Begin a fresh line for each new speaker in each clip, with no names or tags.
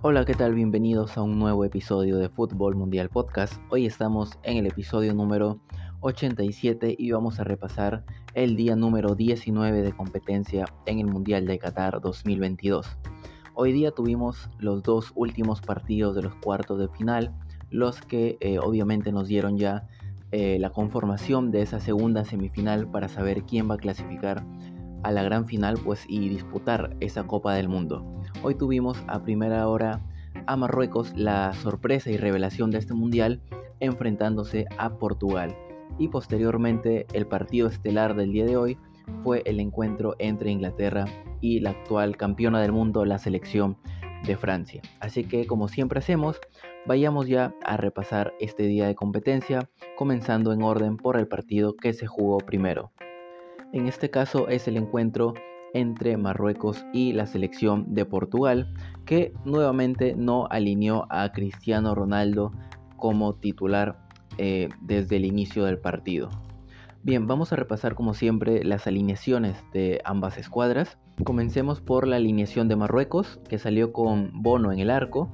Hola, ¿qué tal? Bienvenidos a un nuevo episodio de Fútbol Mundial Podcast. Hoy estamos en el episodio número 87 y vamos a repasar el día número 19 de competencia en el Mundial de Qatar 2022. Hoy día tuvimos los dos últimos partidos de los cuartos de final, los que eh, obviamente nos dieron ya eh, la conformación de esa segunda semifinal para saber quién va a clasificar a la gran final pues y disputar esa Copa del Mundo. Hoy tuvimos a primera hora a Marruecos la sorpresa y revelación de este mundial enfrentándose a Portugal y posteriormente el partido estelar del día de hoy fue el encuentro entre Inglaterra y la actual campeona del mundo, la selección de Francia. Así que como siempre hacemos, vayamos ya a repasar este día de competencia, comenzando en orden por el partido que se jugó primero. En este caso es el encuentro entre Marruecos y la selección de Portugal, que nuevamente no alineó a Cristiano Ronaldo como titular eh, desde el inicio del partido. Bien, vamos a repasar como siempre las alineaciones de ambas escuadras. Comencemos por la alineación de Marruecos, que salió con Bono en el arco,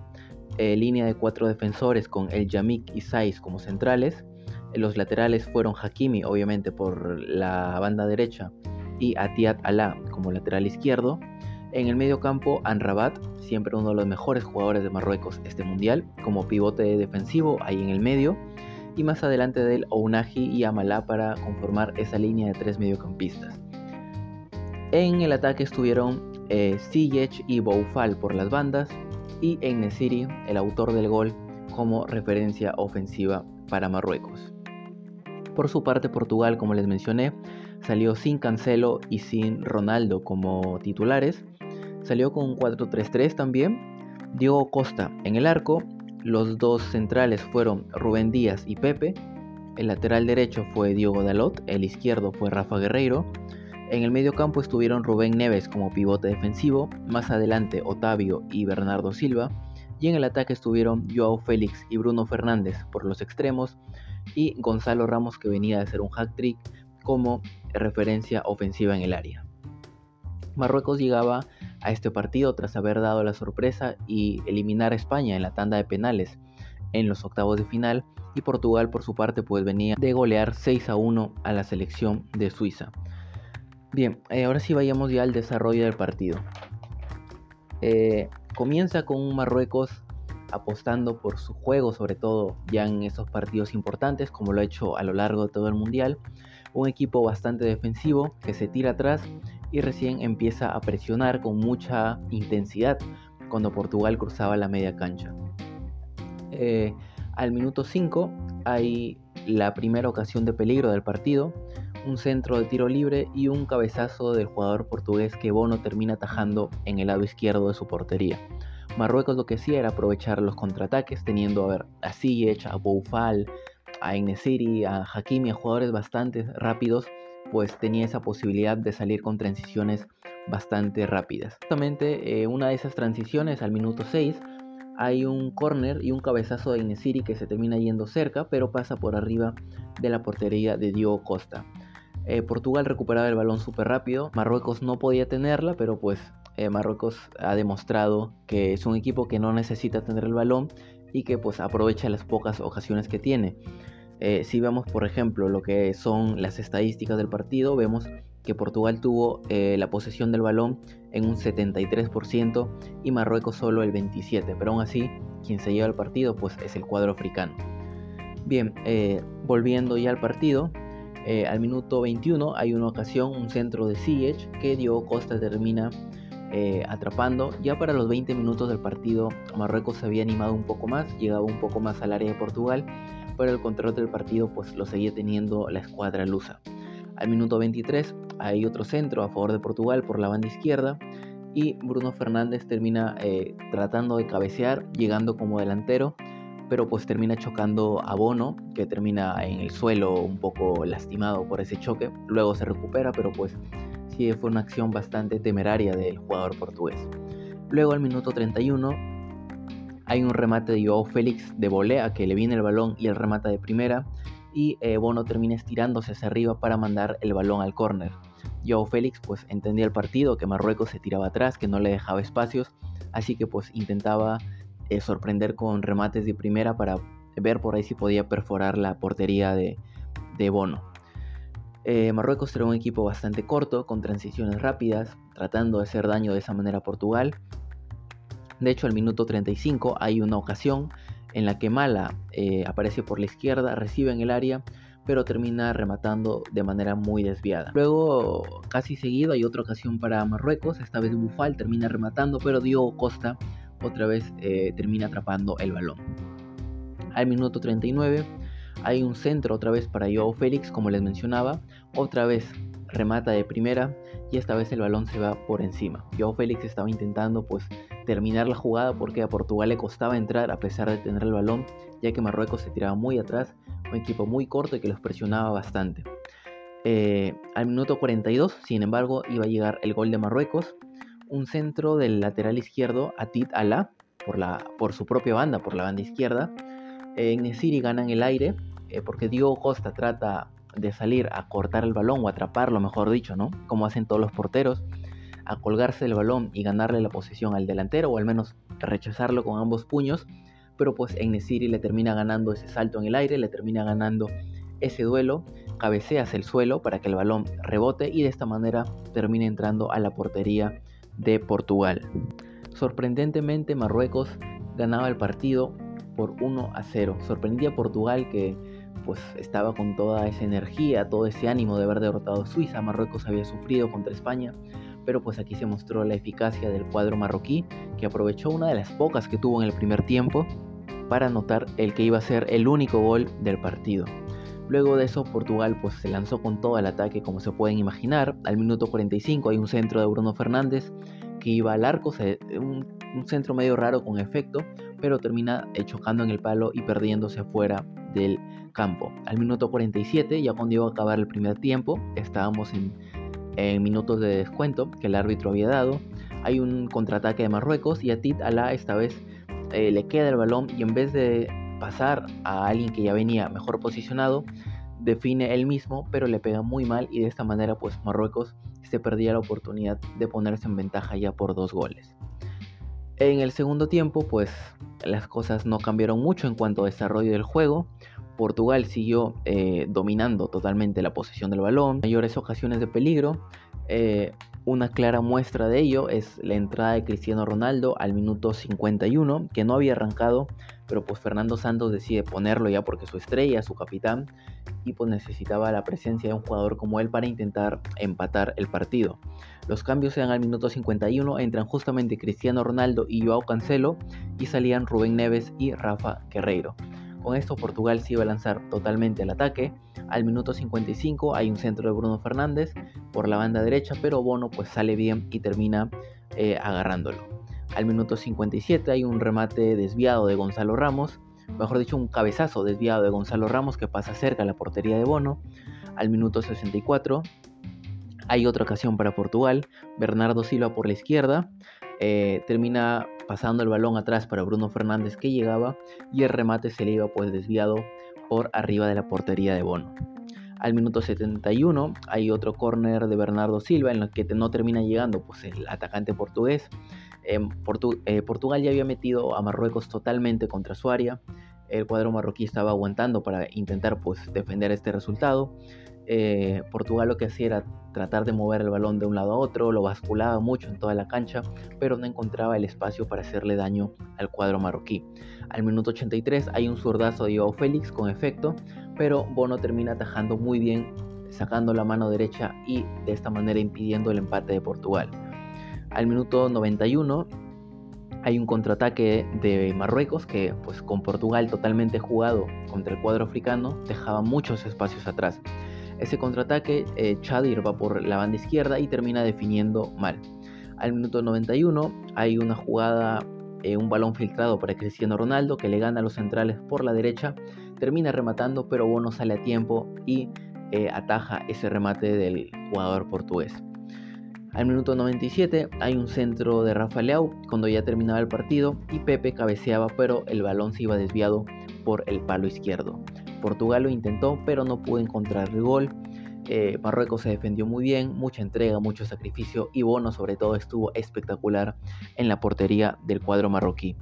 eh, línea de cuatro defensores con El Yamik y Saiz como centrales. Los laterales fueron Hakimi, obviamente por la banda derecha, y Atiat Alá como lateral izquierdo. En el medio campo, Anrabat, siempre uno de los mejores jugadores de Marruecos este mundial, como pivote defensivo ahí en el medio y más adelante de él Ounahi y Amalá para conformar esa línea de tres mediocampistas. En el ataque estuvieron eh, y Boufal por las bandas y Nesiri, el autor del gol, como referencia ofensiva para Marruecos. Por su parte, Portugal, como les mencioné, salió sin Cancelo y sin Ronaldo como titulares. Salió con un 4-3-3 también. Diego Costa en el arco los dos centrales fueron Rubén Díaz y Pepe. El lateral derecho fue Diogo Dalot, el izquierdo fue Rafa Guerreiro. En el medio campo estuvieron Rubén Neves como pivote defensivo, más adelante Otavio y Bernardo Silva, y en el ataque estuvieron Joao Félix y Bruno Fernández por los extremos, y Gonzalo Ramos que venía de hacer un hack trick como referencia ofensiva en el área. Marruecos llegaba a este partido tras haber dado la sorpresa y eliminar a España en la tanda de penales en los octavos de final y Portugal por su parte pues venía de golear 6 a 1 a la selección de Suiza. Bien, eh, ahora sí vayamos ya al desarrollo del partido. Eh, comienza con un Marruecos apostando por su juego, sobre todo ya en esos partidos importantes, como lo ha hecho a lo largo de todo el Mundial. Un equipo bastante defensivo que se tira atrás y recién empieza a presionar con mucha intensidad cuando Portugal cruzaba la media cancha. Eh, al minuto 5 hay la primera ocasión de peligro del partido, un centro de tiro libre y un cabezazo del jugador portugués que Bono termina atajando en el lado izquierdo de su portería. Marruecos lo que hacía era aprovechar los contraataques, teniendo a ver a Ziyech, a Boufal, a Enesiri, a Hakimi, a jugadores bastante rápidos pues tenía esa posibilidad de salir con transiciones bastante rápidas. Justamente eh, una de esas transiciones al minuto 6 hay un corner y un cabezazo de Inesiri que se termina yendo cerca, pero pasa por arriba de la portería de Diogo Costa. Eh, Portugal recuperaba el balón súper rápido, Marruecos no podía tenerla, pero pues eh, Marruecos ha demostrado que es un equipo que no necesita tener el balón y que pues aprovecha las pocas ocasiones que tiene. Eh, si vemos, por ejemplo, lo que son las estadísticas del partido, vemos que Portugal tuvo eh, la posesión del balón en un 73% y Marruecos solo el 27%, pero aún así quien se lleva el partido pues es el cuadro africano. Bien, volviendo ya al partido, al minuto 21 hay una ocasión, un centro de Ziyech que Diogo Costa termina atrapando. Ya para los 20 minutos del partido Marruecos se había animado un poco más, llegaba un poco más al área de Portugal pero el control del partido pues lo seguía teniendo la escuadra lusa. Al minuto 23 hay otro centro a favor de Portugal por la banda izquierda y Bruno Fernández termina eh, tratando de cabecear, llegando como delantero, pero pues termina chocando a Bono, que termina en el suelo un poco lastimado por ese choque. Luego se recupera, pero pues sí fue una acción bastante temeraria del jugador portugués. Luego al minuto 31 hay un remate de Joao Félix de volea que le viene el balón y el remata de primera. Y eh, Bono termina estirándose hacia arriba para mandar el balón al córner. Joao Félix pues entendía el partido, que Marruecos se tiraba atrás, que no le dejaba espacios, así que pues intentaba eh, sorprender con remates de primera para ver por ahí si podía perforar la portería de, Bono. Eh, Marruecos era un equipo bastante corto, con transiciones rápidas, tratando de hacer daño de esa manera a Portugal. De hecho, al minuto 35 hay una ocasión en la que Mala eh, aparece por la izquierda, recibe en el área, pero termina rematando de manera muy desviada. Luego, casi seguido, hay otra ocasión para Marruecos, esta vez Bufal termina rematando, pero Diogo Costa otra vez eh, termina atrapando el balón. Al minuto 39 hay un centro otra vez para Joao Félix, como les mencionaba, otra vez remata de primera y esta vez el balón se va por encima. Joao Félix estaba intentando pues terminar la jugada porque a Portugal le costaba entrar a pesar de tener el balón, ya que Marruecos se tiraba muy atrás, un equipo muy corto y que los presionaba bastante. Eh, al minuto 42, sin embargo, iba a llegar el gol de Marruecos, un centro del lateral izquierdo, Atit Alá, por, su propia banda, por la banda izquierda. En Nesiri ganan el aire, eh, porque Diogo Costa trata de salir a cortar el balón o atraparlo, mejor dicho, ¿no? Como hacen todos los porteros, a colgarse el balón y ganarle la posición al delantero o al menos rechazarlo con ambos puños, pero pues en Nesiri le termina ganando ese salto en el aire, le termina ganando ese duelo, cabecea hacia el suelo para que el balón rebote y de esta manera termina entrando a la portería de Portugal. Sorprendentemente Marruecos ganaba el partido por 1 a 0. Sorprendía a Portugal que pues estaba con toda esa energía, todo ese ánimo de haber derrotado a Suiza. Marruecos había sufrido contra España, pero pues aquí se mostró la eficacia del cuadro marroquí, que aprovechó una de las pocas que tuvo en el primer tiempo para anotar el que iba a ser el único gol del partido. Luego de eso Portugal pues se lanzó con todo el ataque como se pueden imaginar. Al minuto 45 hay un centro de Bruno Fernández que iba al arco, un, un centro medio raro con efecto, pero termina eh, chocando en el palo y perdiéndose fuera del campo. Al minuto 47, ya cuando iba a acabar el primer tiempo, estábamos en, minutos de descuento que el árbitro había dado. Hay un contraataque de Marruecos y a Tit Alá esta vez eh, le queda el balón y en vez de pasar a alguien que ya venía mejor posicionado, define él mismo, pero le pega muy mal y de esta manera pues Marruecos se perdía la oportunidad de ponerse en ventaja ya por dos goles. En el segundo tiempo pues las cosas no cambiaron mucho en cuanto a desarrollo del juego. Portugal siguió eh, dominando totalmente la posesión del balón, mayores ocasiones de peligro. Eh, una clara muestra de ello es la entrada de Cristiano Ronaldo al minuto 51, que no había arrancado, pero pues Fernando Santos decide ponerlo ya porque su estrella, su capitán, y pues necesitaba la presencia de un jugador como él para intentar empatar el partido. Los cambios se dan al minuto 51, entran justamente Cristiano Ronaldo y Joao Cancelo y salían Rubén Neves y Rafa Guerreiro. Con esto Portugal se iba a lanzar totalmente al ataque. Al minuto 55 hay un centro de Bruno Fernández por la banda derecha, pero Bono pues sale bien y termina eh, agarrándolo. Al minuto 57 hay un remate desviado de Gonzalo Ramos, mejor dicho un cabezazo desviado de Gonzalo Ramos que pasa cerca a la portería de Bono. Al minuto 64 hay otra ocasión para Portugal, Bernardo Silva por la izquierda, eh, termina pasando el balón atrás para Bruno Fernández que llegaba y el remate se le iba pues desviado por arriba de la portería de Bono. Al minuto 71 hay otro córner de Bernardo Silva en el que no termina llegando pues el atacante portugués. Eh, Portugal ya había metido a Marruecos totalmente contra su área. El cuadro marroquí estaba aguantando para intentar pues defender este resultado. Eh, Portugal lo que hacía era tratar de mover el balón de un lado a otro, lo basculaba mucho en toda la cancha, pero no encontraba el espacio para hacerle daño al cuadro marroquí. Al minuto 83 hay un zurdazo de Joao Félix con efecto, pero Bono termina atajando muy bien, sacando la mano derecha y de esta manera impidiendo el empate de Portugal. Al minuto 91 hay un contraataque de Marruecos que pues con Portugal totalmente jugado contra el cuadro africano dejaba muchos espacios atrás. Ese contraataque, eh, Chadir va por la banda izquierda y termina definiendo mal. Al minuto 91 hay una jugada, eh, un balón filtrado para Cristiano Ronaldo que le gana a los centrales por la derecha, termina rematando pero Bono sale a tiempo y eh, ataja ese remate del jugador portugués. Al minuto 97 hay un centro de Rafa Leao cuando ya terminaba el partido y Pepe cabeceaba pero el balón se iba desviado por el palo izquierdo. Portugal lo intentó, pero no pudo encontrar el gol. Eh, Marruecos se defendió muy bien, mucha entrega, mucho sacrificio y Bono sobre todo estuvo espectacular en la portería del cuadro marroquí.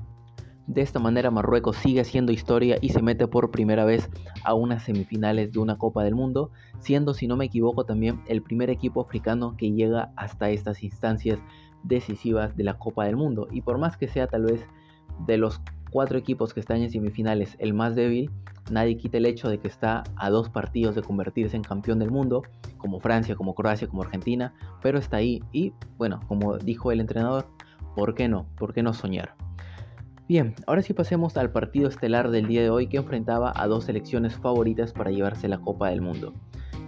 De esta manera Marruecos sigue haciendo historia y se mete por primera vez a unas semifinales de una Copa del Mundo, siendo si no me equivoco también el primer equipo africano que llega hasta estas instancias decisivas de la Copa del Mundo. Y por más que sea tal vez de los cuatro equipos que están en semifinales el más débil, nadie quita el hecho de que está a dos partidos de convertirse en campeón del mundo, como Francia, como Croacia, como Argentina, pero está ahí y bueno, como dijo el entrenador, ¿por qué no? ¿Por qué no soñar? Bien, ahora sí pasemos al partido estelar del día de hoy que enfrentaba a dos selecciones favoritas para llevarse la Copa del Mundo.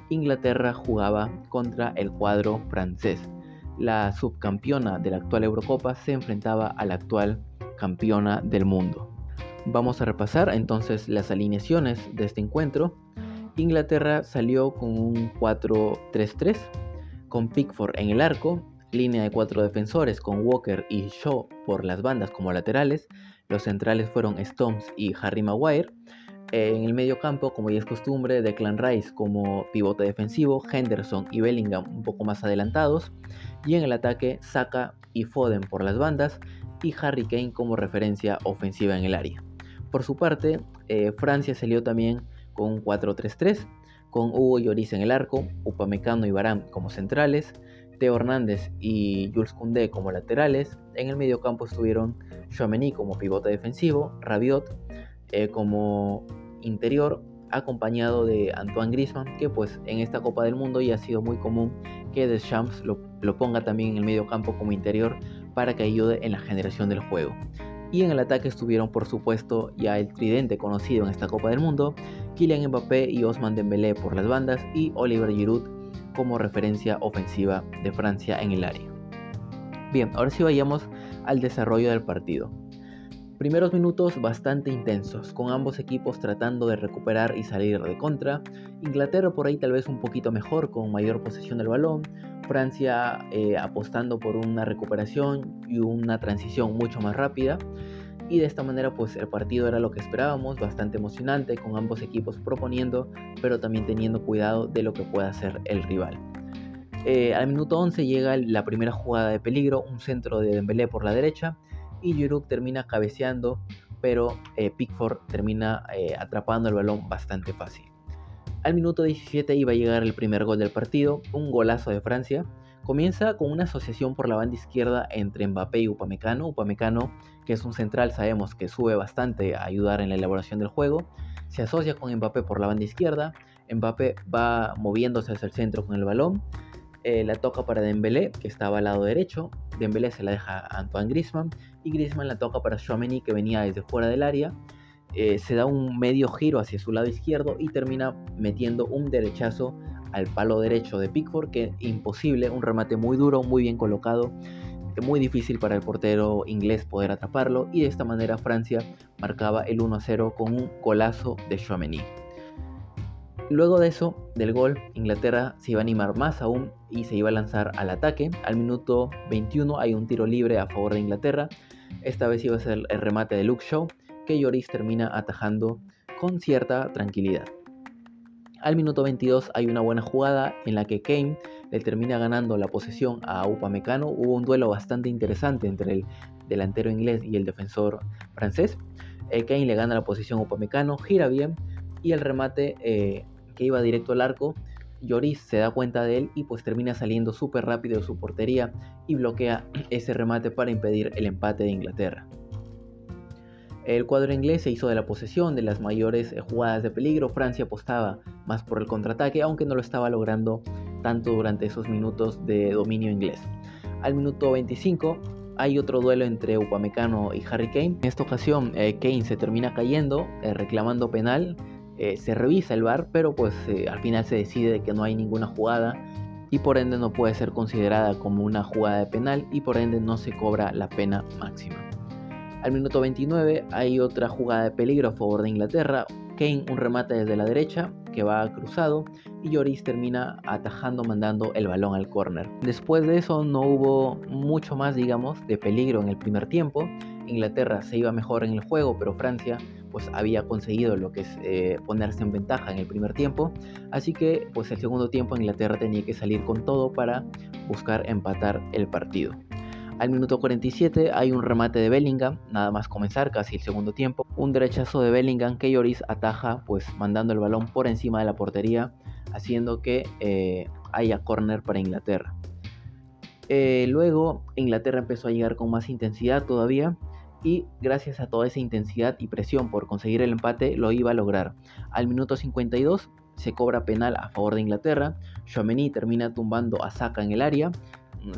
Inglaterra jugaba contra el cuadro francés. La subcampeona de la actual Eurocopa se enfrentaba a la actual campeona del mundo. Vamos a repasar entonces las alineaciones de este encuentro. Inglaterra salió con un 4-3-3, con Pickford en el arco, línea de cuatro defensores con Walker y Shaw por las bandas como laterales, los centrales fueron Stones y Harry Maguire. En el medio campo, como ya es costumbre, Declan Rice como pivote defensivo, Henderson y Bellingham un poco más adelantados. Y en el ataque, Saka y Foden por las bandas y Harry Kane como referencia ofensiva en el área. Por su parte, eh, Francia salió también con un 4-3-3, con Hugo Lloris en el arco, Upamecano y Barán como centrales, Teo Hernández y Jules Koundé como laterales. En el medio campo estuvieron Chouameni como pivote defensivo, Rabiot eh, como interior, acompañado de Antoine Griezmann, que pues en esta Copa del Mundo ya ha sido muy común que Deschamps lo, lo ponga también en el medio campo como interior para que ayude en la generación del juego. Y en el ataque estuvieron por supuesto ya el tridente conocido en esta Copa del Mundo, Kylian Mbappé y Osman Dembélé por las bandas y Oliver Giroud como referencia ofensiva de Francia en el área. Bien, ahora sí vayamos al desarrollo del partido. Primeros minutos bastante intensos, con ambos equipos tratando de recuperar y salir de contra. Inglaterra por ahí tal vez un poquito mejor, con mayor posesión del balón. Francia eh, apostando por una recuperación y una transición mucho más rápida. Y de esta manera pues el partido era lo que esperábamos, bastante emocionante, con ambos equipos proponiendo, pero también teniendo cuidado de lo que pueda hacer el rival. Eh, al minuto 11 llega la primera jugada de peligro, un centro de Dembélé por la derecha y Giroud termina cabeceando, pero eh, Pickford termina eh, atrapando el balón bastante fácil. Al minuto 17 iba a llegar el primer gol del partido, un golazo de Francia. Comienza con una asociación por la banda izquierda entre Mbappé y Upamecano. Upamecano, que es un central, sabemos que sube bastante a ayudar en la elaboración del juego. Se asocia con Mbappé por la banda izquierda. Mbappé va moviéndose hacia el centro con el balón. Eh, la toca para Dembélé, que estaba al lado derecho. Dembélé se la deja a Antoine Griezmann. Y Griezmann la toca para Chouameni, que venía desde fuera del área. Eh, se da un medio giro hacia su lado izquierdo y termina metiendo un derechazo al palo derecho de Pickford, que imposible, un remate muy duro, muy bien colocado, muy difícil para el portero inglés poder atraparlo y de esta manera Francia marcaba el 1-0 con un golazo de Chouameni. Luego de eso, del gol, Inglaterra se iba a animar más aún y se iba a lanzar al ataque. Al minuto 21 hay un tiro libre a favor de Inglaterra. Esta vez iba a ser el remate de Luke Shaw que Lloris termina atajando con cierta tranquilidad. Al minuto 22 hay una buena jugada en la que Kane le termina ganando la posesión a Upamecano. Hubo un duelo bastante interesante entre el delantero inglés y el defensor francés. Eh, Kane le gana la posición a Upamecano, gira bien y el remate eh, que iba directo al arco, Lloris se da cuenta de él y pues termina saliendo súper rápido de su portería y bloquea ese remate para impedir el empate de Inglaterra. El cuadro inglés se hizo de la posesión de las mayores eh, jugadas de peligro. Francia apostaba más por el contraataque, aunque no lo estaba logrando tanto durante esos minutos de dominio inglés. Al minuto 25 hay otro duelo entre Upamecano y Harry Kane. En esta ocasión eh, Kane se termina cayendo, eh, reclamando penal. Se revisa el VAR, pero pues al final se decide que no hay ninguna jugada y por ende no puede ser considerada como una jugada de penal y por ende no se cobra la pena máxima. Al minuto 29 hay otra jugada de peligro a favor de Inglaterra. Kane un remate desde la derecha que va cruzado y Lloris termina atajando mandando el balón al córner. Después de eso no hubo mucho más digamos de peligro en el primer tiempo. Inglaterra se iba mejor en el juego pero Francia pues había conseguido lo que es eh, ponerse en ventaja en el primer tiempo, así que pues el segundo tiempo Inglaterra tenía que salir con todo para buscar empatar el partido. Al minuto 47 hay un remate de Bellingham, nada más comenzar casi el segundo tiempo, un derechazo de Bellingham que Lloris ataja pues mandando el balón por encima de la portería, haciendo que eh, haya córner para Inglaterra. Eh, luego Inglaterra empezó a llegar con más intensidad todavía y gracias a toda esa intensidad y presión por conseguir el empate lo iba a lograr. Al minuto 52 se cobra penal a favor de Inglaterra, Chouameni termina tumbando a Saka en el área,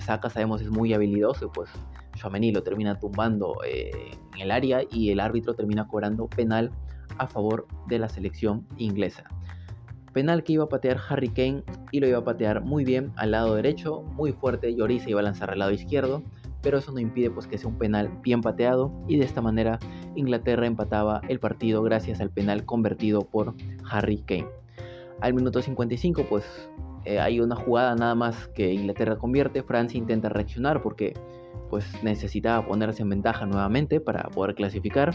Saka sabemos es muy habilidoso, pues Chouameni lo termina tumbando eh, en el área y el árbitro termina cobrando penal a favor de la selección inglesa. Penal que iba a patear Harry Kane y lo iba a patear muy bien al lado derecho, muy fuerte, Lloris se iba a lanzar al lado izquierdo, pero eso no impide pues que sea un penal bien pateado y de esta manera Inglaterra empataba el partido gracias al penal convertido por Harry Kane. Al minuto 55 pues eh, hay una jugada nada más que Inglaterra convierte, Francia intenta reaccionar porque pues necesitaba ponerse en ventaja nuevamente para poder clasificar.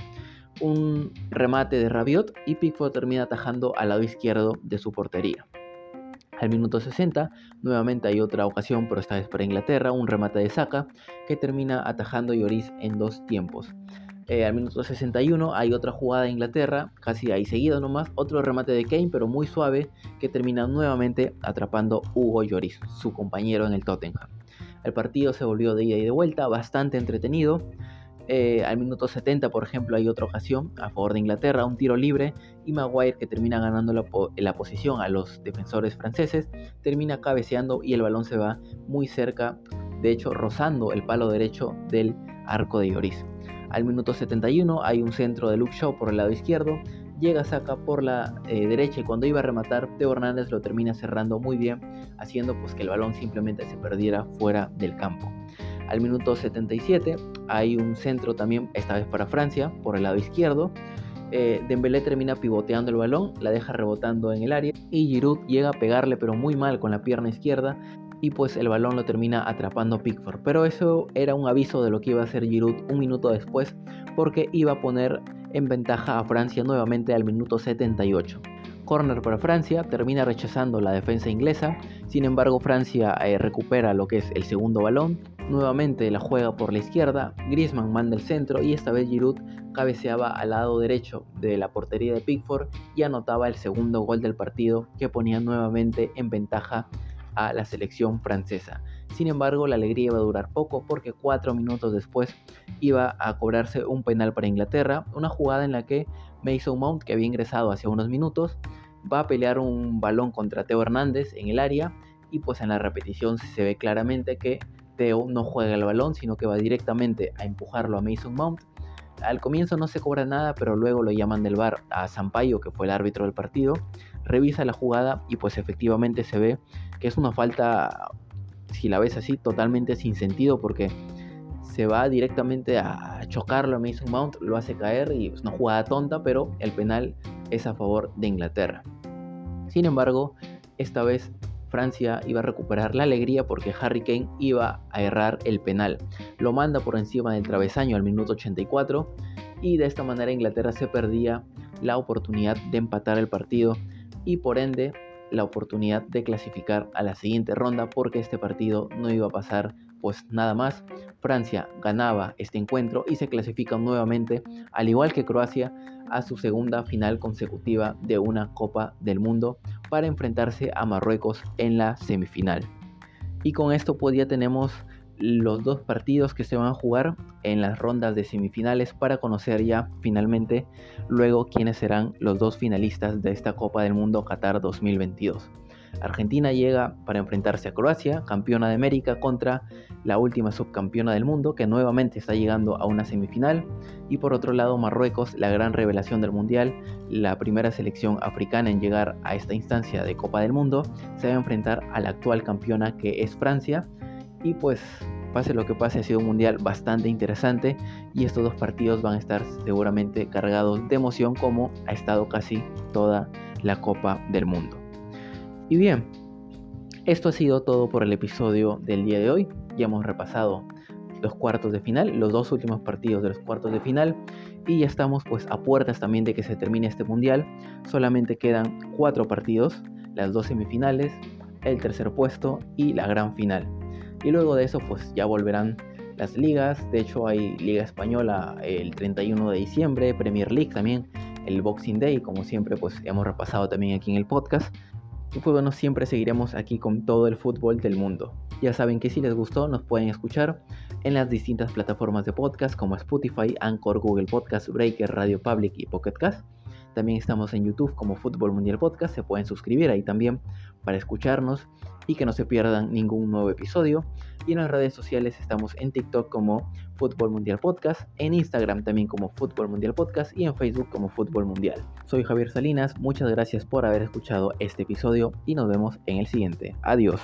Un remate de Rabiot y Pickford termina atajando al lado izquierdo de su portería. Al minuto 60, nuevamente hay otra ocasión, pero esta vez para Inglaterra, un remate de Saka que termina atajando Lloris en dos tiempos. Eh, al minuto 61 hay otra jugada de Inglaterra, casi ahí seguido nomás, otro remate de Kane, pero muy suave, que termina nuevamente atrapando Hugo Lloris, su compañero en el Tottenham. El partido se volvió de ida y de vuelta, bastante entretenido. Eh, al minuto 70, por ejemplo, hay otra ocasión a favor de Inglaterra, un tiro libre y Maguire que termina ganando la, la, posición a los defensores franceses, termina cabeceando y el balón se va muy cerca, de hecho rozando el palo derecho del arco de Lloris. Al minuto 71 hay un centro de Luke Shaw por el lado izquierdo, llega Saka por la eh, derecha y cuando iba a rematar, Teo Hernández lo termina cerrando muy bien, haciendo pues que el balón simplemente se perdiera fuera del campo. Al minuto 77 hay un centro también, esta vez para Francia, por el lado izquierdo. Eh, Dembélé termina pivoteando el balón, la deja rebotando en el área y Giroud llega a pegarle pero muy mal con la pierna izquierda y pues el balón lo termina atrapando Pickford. Pero eso era un aviso de lo que iba a hacer Giroud un minuto después porque iba a poner en ventaja a Francia nuevamente al minuto 78 corner para Francia, termina rechazando la defensa inglesa, sin embargo Francia eh, recupera lo que es el segundo balón, nuevamente la juega por la izquierda, Griezmann manda el centro y esta vez Giroud cabeceaba al lado derecho de la portería de Pickford y anotaba el segundo gol del partido que ponía nuevamente en ventaja a la selección francesa. Sin embargo, la alegría iba a durar poco porque cuatro minutos después iba a cobrarse un penal para Inglaterra, una jugada en la que Mason Mount, que había ingresado hace unos minutos, va a pelear un balón contra Teo Hernández en el área y pues en la repetición se ve claramente que Teo no juega el balón, sino que va directamente a empujarlo a Mason Mount. Al comienzo no se cobra nada, pero luego lo llaman del bar a Sampaio, que fue el árbitro del partido, revisa la jugada y pues efectivamente se ve que es una falta, si la ves así, totalmente sin sentido porque se va directamente a chocarlo a Mason Mount, lo hace caer y es una jugada tonta, pero el penal es a favor de Inglaterra. Sin embargo, esta vez Francia iba a recuperar la alegría porque Harry Kane iba a errar el penal. Lo manda por encima del travesaño al minuto 84 y de esta manera Inglaterra se perdía la oportunidad de empatar el partido y por ende la oportunidad de clasificar a la siguiente ronda porque este partido no iba a pasar pues nada más. Francia ganaba este encuentro y se clasifica nuevamente, al igual que Croacia, a su segunda final consecutiva de una Copa del Mundo para enfrentarse a Marruecos en la semifinal. Y con esto pues ya tenemos los dos partidos que se van a jugar en las rondas de semifinales para conocer ya finalmente luego quiénes serán los dos finalistas de esta Copa del Mundo Qatar 2022. Argentina llega para enfrentarse a Croacia, campeona de América, contra la última subcampeona del mundo, que nuevamente está llegando a una semifinal. Y por otro lado, Marruecos, la gran revelación del Mundial, la primera selección africana en llegar a esta instancia de Copa del Mundo, se va a enfrentar a la actual campeona que es Francia. Y pues pase lo que pase, ha sido un mundial bastante interesante y estos dos partidos van a estar seguramente cargados de emoción como ha estado casi toda la Copa del Mundo. Y bien, esto ha sido todo por el episodio del día de hoy. Ya hemos repasado los cuartos de final, los dos últimos partidos de los cuartos de final y ya estamos pues a puertas también de que se termine este mundial. Solamente quedan cuatro partidos, las dos semifinales, el tercer puesto y la gran final. Y luego de eso pues ya volverán las ligas, de hecho hay Liga Española el 31 de diciembre, Premier League también el Boxing Day, como siempre pues hemos repasado también aquí en el podcast. Y pues bueno, siempre seguiremos aquí con todo el fútbol del mundo. Ya saben que si les gustó nos pueden escuchar en las distintas plataformas de podcast como Spotify, Anchor, Google Podcast, Breaker, Radio Public y Pocket Cast. También estamos en YouTube como Fútbol Mundial Podcast, se pueden suscribir ahí también para escucharnos y que no se pierdan ningún nuevo episodio. Y en las redes sociales estamos en TikTok como Fútbol Mundial Podcast, en Instagram también como Fútbol Mundial Podcast y en Facebook como Fútbol Mundial. Soy Javier Salinas, muchas gracias por haber escuchado este episodio y nos vemos en el siguiente. Adiós.